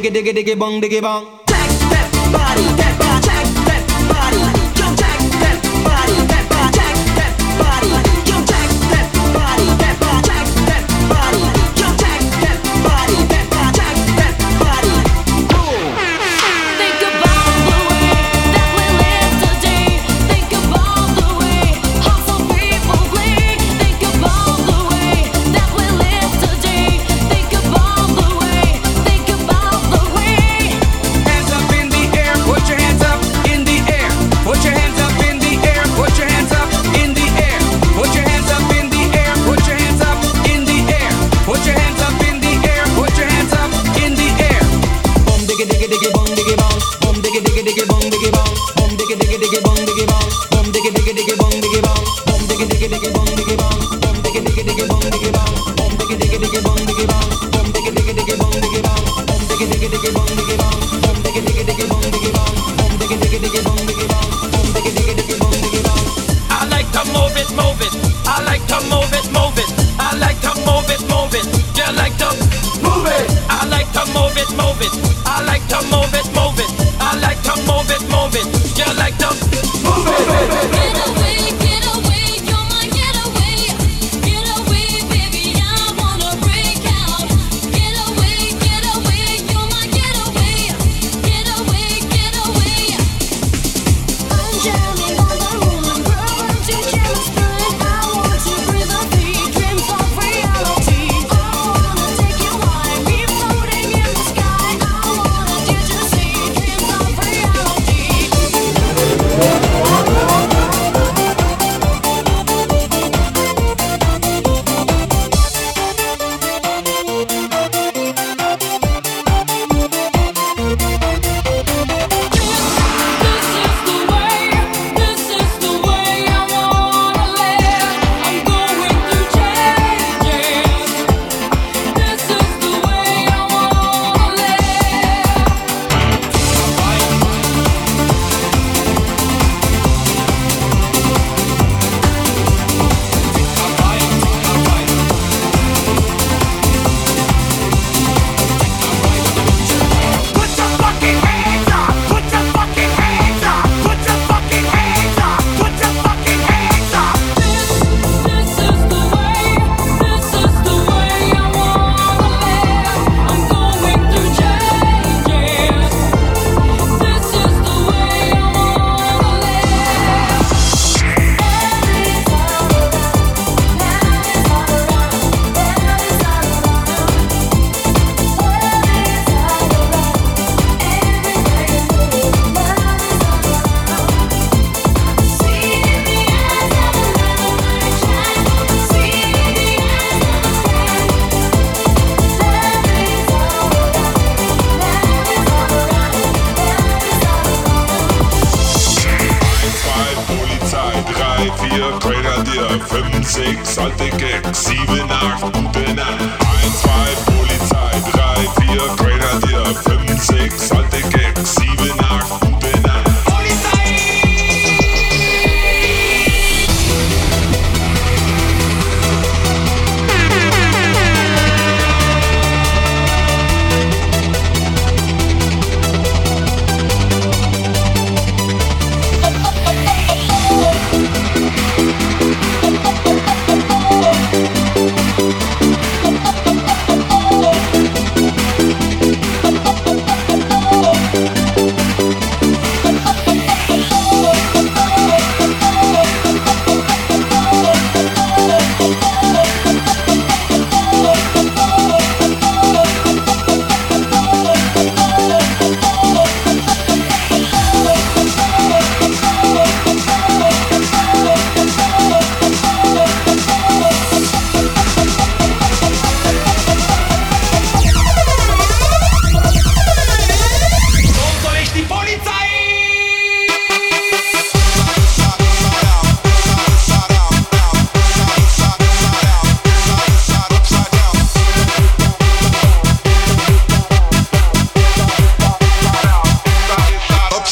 diggy diggy diggy bong diggy bong. Check that body, that body. Check that body. Yo, check that body, that body. Check that body. it, move it. Girl, like them. Move it. Move it. dir 5, 6 alte Gags, 7, 8, gute Nacht, 1, 2, 3.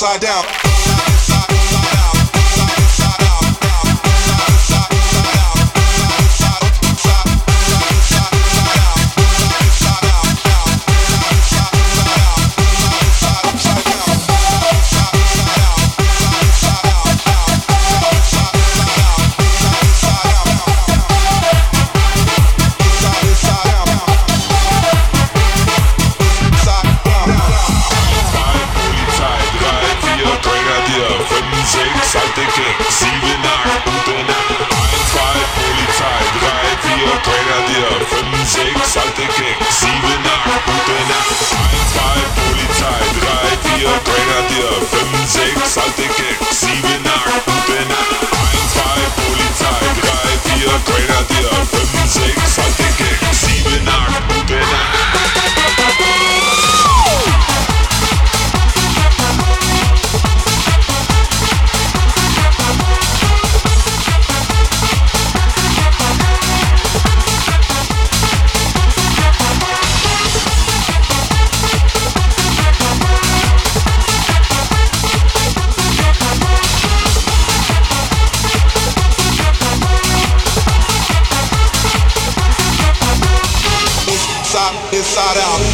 upside down. Inside out.